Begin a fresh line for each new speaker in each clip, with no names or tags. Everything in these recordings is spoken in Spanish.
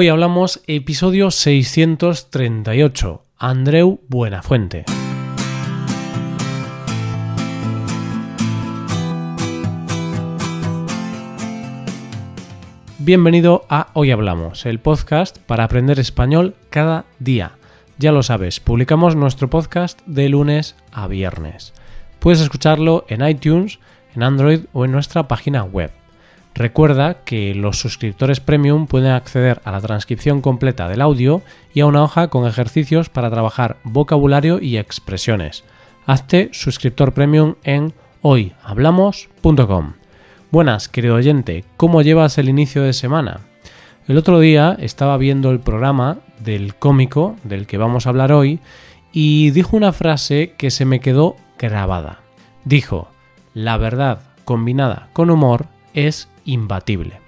Hoy hablamos episodio 638, Andreu Buenafuente. Bienvenido a Hoy Hablamos, el podcast para aprender español cada día. Ya lo sabes, publicamos nuestro podcast de lunes a viernes. Puedes escucharlo en iTunes, en Android o en nuestra página web. Recuerda que los suscriptores premium pueden acceder a la transcripción completa del audio y a una hoja con ejercicios para trabajar vocabulario y expresiones. Hazte suscriptor premium en hoyhablamos.com. Buenas, querido oyente, ¿cómo llevas el inicio de semana? El otro día estaba viendo el programa del cómico del que vamos a hablar hoy y dijo una frase que se me quedó grabada. Dijo, la verdad combinada con humor es imbatible.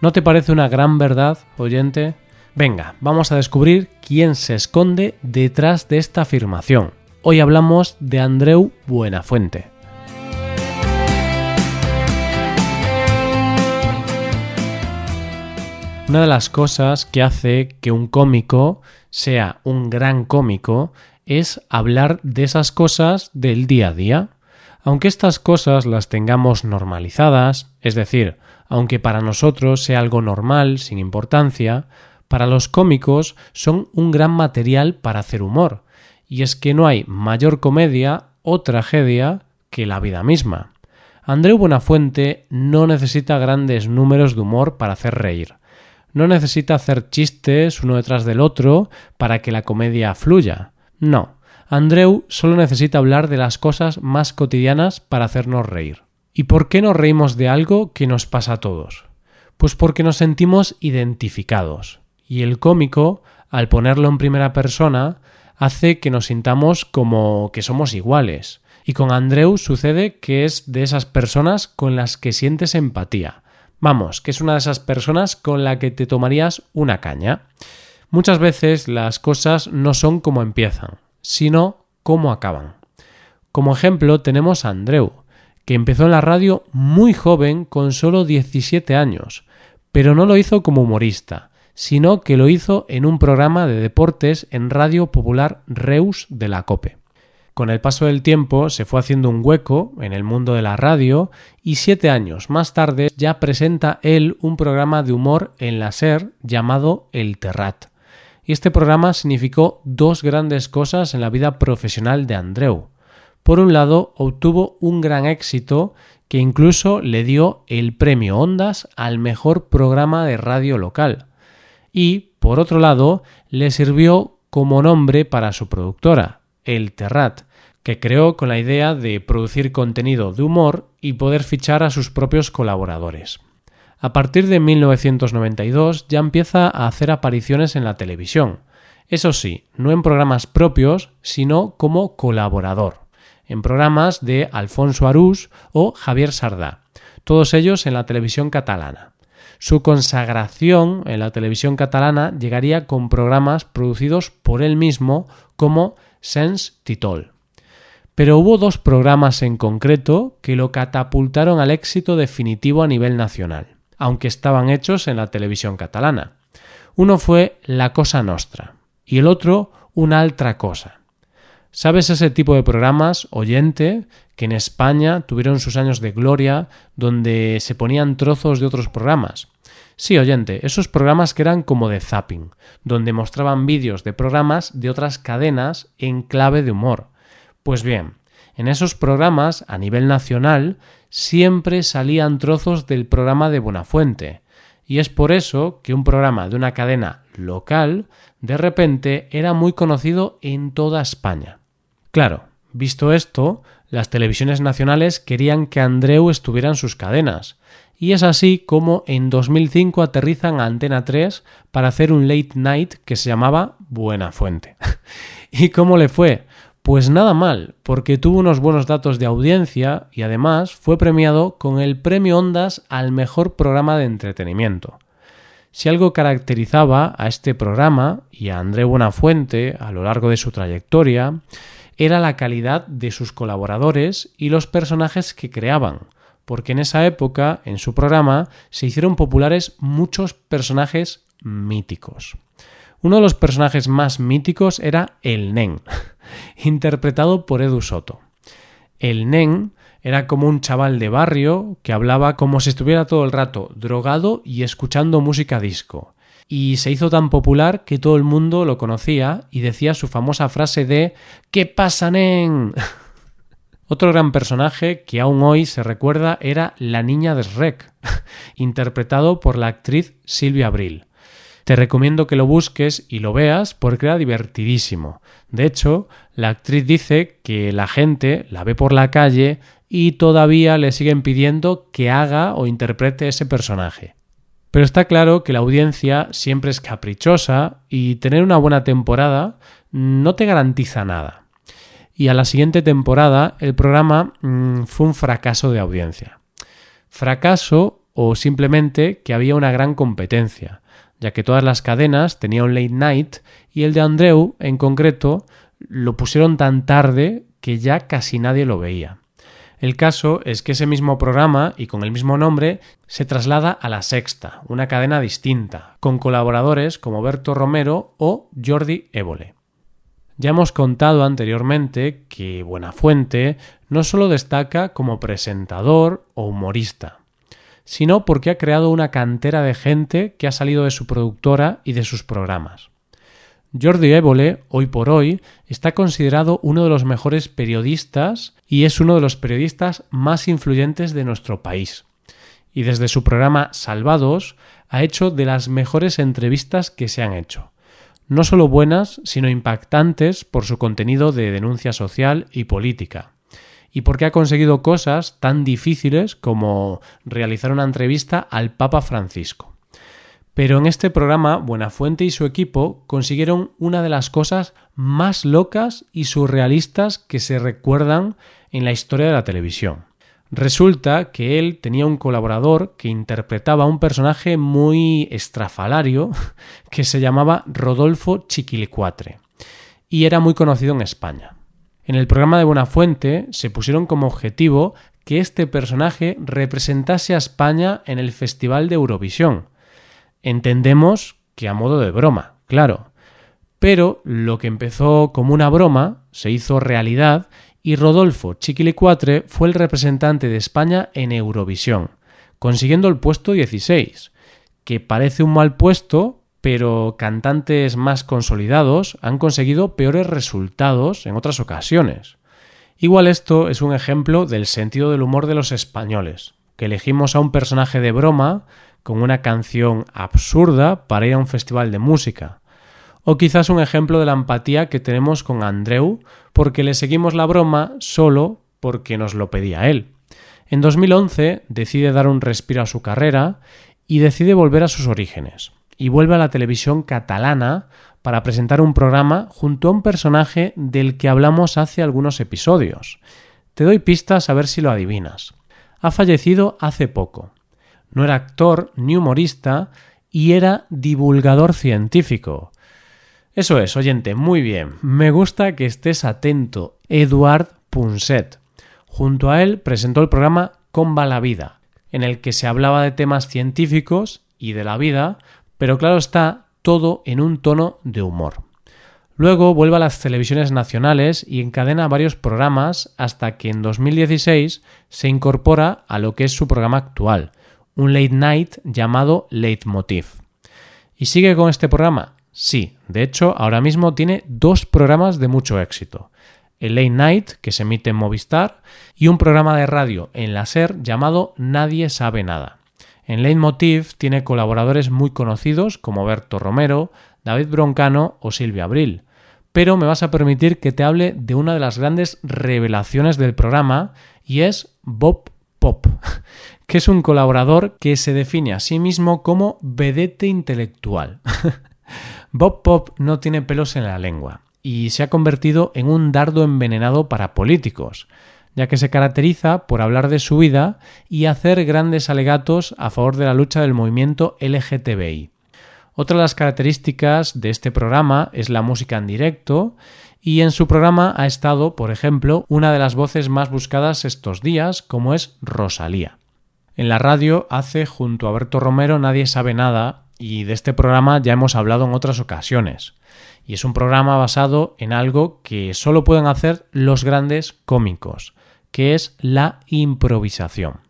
¿No te parece una gran verdad, oyente? Venga, vamos a descubrir quién se esconde detrás de esta afirmación. Hoy hablamos de Andreu Buenafuente. Una de las cosas que hace que un cómico sea un gran cómico es hablar de esas cosas del día a día. Aunque estas cosas las tengamos normalizadas, es decir, aunque para nosotros sea algo normal, sin importancia, para los cómicos son un gran material para hacer humor, y es que no hay mayor comedia o tragedia que la vida misma. Andreu Buenafuente no necesita grandes números de humor para hacer reír no necesita hacer chistes uno detrás del otro para que la comedia fluya. No, Andreu solo necesita hablar de las cosas más cotidianas para hacernos reír. ¿Y por qué nos reímos de algo que nos pasa a todos? Pues porque nos sentimos identificados. Y el cómico, al ponerlo en primera persona, hace que nos sintamos como que somos iguales. Y con Andreu sucede que es de esas personas con las que sientes empatía Vamos, que es una de esas personas con la que te tomarías una caña. Muchas veces las cosas no son como empiezan, sino como acaban. Como ejemplo tenemos a Andreu, que empezó en la radio muy joven con solo 17 años, pero no lo hizo como humorista, sino que lo hizo en un programa de deportes en Radio Popular Reus de la Cope. Con el paso del tiempo se fue haciendo un hueco en el mundo de la radio y siete años más tarde ya presenta él un programa de humor en la SER llamado El Terrat. Y este programa significó dos grandes cosas en la vida profesional de Andreu. Por un lado, obtuvo un gran éxito que incluso le dio el premio Ondas al mejor programa de radio local. Y, por otro lado, le sirvió como nombre para su productora, El Terrat, que creó con la idea de producir contenido de humor y poder fichar a sus propios colaboradores. A partir de 1992 ya empieza a hacer apariciones en la televisión, eso sí, no en programas propios, sino como colaborador, en programas de Alfonso Arús o Javier Sardá, todos ellos en la televisión catalana. Su consagración en la televisión catalana llegaría con programas producidos por él mismo como Sens Titol. Pero hubo dos programas en concreto que lo catapultaron al éxito definitivo a nivel nacional, aunque estaban hechos en la televisión catalana. Uno fue La Cosa Nostra y el otro Una Altra Cosa. ¿Sabes ese tipo de programas, oyente, que en España tuvieron sus años de gloria, donde se ponían trozos de otros programas? Sí, oyente, esos programas que eran como de zapping, donde mostraban vídeos de programas de otras cadenas en clave de humor pues bien, en esos programas, a nivel nacional, siempre salían trozos del programa de Buenafuente, y es por eso que un programa de una cadena local de repente era muy conocido en toda España. Claro, visto esto, las televisiones nacionales querían que Andreu estuviera en sus cadenas, y es así como en 2005 aterrizan a Antena 3 para hacer un late night que se llamaba Buenafuente. ¿Y cómo le fue? Pues nada mal, porque tuvo unos buenos datos de audiencia y además fue premiado con el premio Ondas al mejor programa de entretenimiento. Si algo caracterizaba a este programa y a André Buenafuente a lo largo de su trayectoria, era la calidad de sus colaboradores y los personajes que creaban, porque en esa época, en su programa, se hicieron populares muchos personajes míticos. Uno de los personajes más míticos era el Nen, interpretado por Edu Soto. El Nen era como un chaval de barrio que hablaba como si estuviera todo el rato drogado y escuchando música disco. Y se hizo tan popular que todo el mundo lo conocía y decía su famosa frase de ¿Qué pasa, nen? Otro gran personaje que aún hoy se recuerda era la niña de Shrek, interpretado por la actriz Silvia Abril. Te recomiendo que lo busques y lo veas porque era divertidísimo. De hecho, la actriz dice que la gente la ve por la calle y todavía le siguen pidiendo que haga o interprete ese personaje. Pero está claro que la audiencia siempre es caprichosa y tener una buena temporada no te garantiza nada. Y a la siguiente temporada el programa mm, fue un fracaso de audiencia. Fracaso o simplemente que había una gran competencia ya que todas las cadenas tenían un late night y el de Andreu, en concreto, lo pusieron tan tarde que ya casi nadie lo veía. El caso es que ese mismo programa y con el mismo nombre se traslada a La Sexta, una cadena distinta, con colaboradores como Berto Romero o Jordi Évole. Ya hemos contado anteriormente que Buenafuente no solo destaca como presentador o humorista, sino porque ha creado una cantera de gente que ha salido de su productora y de sus programas. Jordi Évole, hoy por hoy, está considerado uno de los mejores periodistas y es uno de los periodistas más influyentes de nuestro país. Y desde su programa Salvados ha hecho de las mejores entrevistas que se han hecho. No solo buenas, sino impactantes por su contenido de denuncia social y política y porque ha conseguido cosas tan difíciles como realizar una entrevista al Papa Francisco. Pero en este programa, Buenafuente y su equipo consiguieron una de las cosas más locas y surrealistas que se recuerdan en la historia de la televisión. Resulta que él tenía un colaborador que interpretaba a un personaje muy estrafalario que se llamaba Rodolfo Chiquilicuatre y era muy conocido en España. En el programa de Buenafuente se pusieron como objetivo que este personaje representase a España en el Festival de Eurovisión. Entendemos que a modo de broma, claro. Pero lo que empezó como una broma se hizo realidad y Rodolfo Chiquilicuatre fue el representante de España en Eurovisión, consiguiendo el puesto 16, que parece un mal puesto, pero cantantes más consolidados han conseguido peores resultados en otras ocasiones. Igual esto es un ejemplo del sentido del humor de los españoles, que elegimos a un personaje de broma con una canción absurda para ir a un festival de música. O quizás un ejemplo de la empatía que tenemos con Andreu porque le seguimos la broma solo porque nos lo pedía él. En 2011 decide dar un respiro a su carrera y decide volver a sus orígenes y vuelve a la televisión catalana para presentar un programa junto a un personaje del que hablamos hace algunos episodios. Te doy pistas a ver si lo adivinas. Ha fallecido hace poco. No era actor ni humorista y era divulgador científico. Eso es, oyente, muy bien. Me gusta que estés atento. Eduard Punset. Junto a él presentó el programa Comba la Vida, en el que se hablaba de temas científicos y de la vida, pero claro está, todo en un tono de humor. Luego vuelve a las televisiones nacionales y encadena varios programas hasta que en 2016 se incorpora a lo que es su programa actual, un late night llamado Leitmotiv. ¿Y sigue con este programa? Sí, de hecho ahora mismo tiene dos programas de mucho éxito. El Late Night, que se emite en Movistar, y un programa de radio en la SER llamado Nadie sabe nada. En Leitmotiv tiene colaboradores muy conocidos como Berto Romero, David Broncano o Silvia Abril. Pero me vas a permitir que te hable de una de las grandes revelaciones del programa y es Bob Pop, que es un colaborador que se define a sí mismo como vedete intelectual. Bob Pop no tiene pelos en la lengua y se ha convertido en un dardo envenenado para políticos ya que se caracteriza por hablar de su vida y hacer grandes alegatos a favor de la lucha del movimiento LGTBI. Otra de las características de este programa es la música en directo y en su programa ha estado, por ejemplo, una de las voces más buscadas estos días, como es Rosalía. En la radio hace junto a Berto Romero Nadie sabe nada y de este programa ya hemos hablado en otras ocasiones. Y es un programa basado en algo que solo pueden hacer los grandes cómicos, que es la improvisación.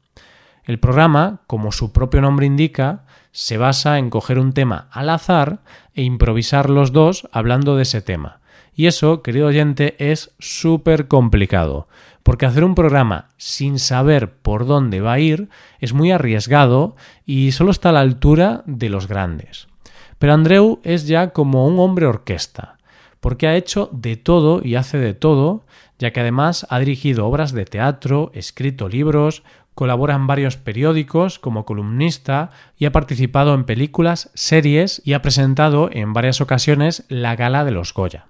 El programa, como su propio nombre indica, se basa en coger un tema al azar e improvisar los dos hablando de ese tema. Y eso, querido oyente, es súper complicado, porque hacer un programa sin saber por dónde va a ir es muy arriesgado y solo está a la altura de los grandes. Pero Andreu es ya como un hombre orquesta, porque ha hecho de todo y hace de todo, ya que además ha dirigido obras de teatro, escrito libros, colabora en varios periódicos como columnista y ha participado en películas, series y ha presentado en varias ocasiones la gala de los Goya.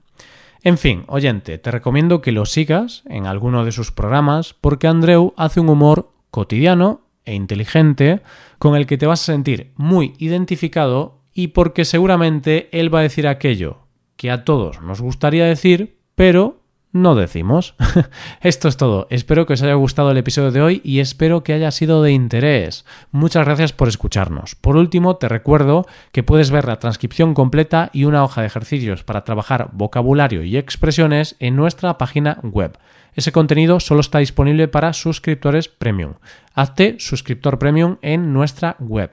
En fin, oyente, te recomiendo que lo sigas en alguno de sus programas porque Andreu hace un humor cotidiano e inteligente con el que te vas a sentir muy identificado y porque seguramente él va a decir aquello que a todos nos gustaría decir, pero no decimos. Esto es todo. Espero que os haya gustado el episodio de hoy y espero que haya sido de interés. Muchas gracias por escucharnos. Por último, te recuerdo que puedes ver la transcripción completa y una hoja de ejercicios para trabajar vocabulario y expresiones en nuestra página web. Ese contenido solo está disponible para suscriptores premium. Hazte suscriptor premium en nuestra web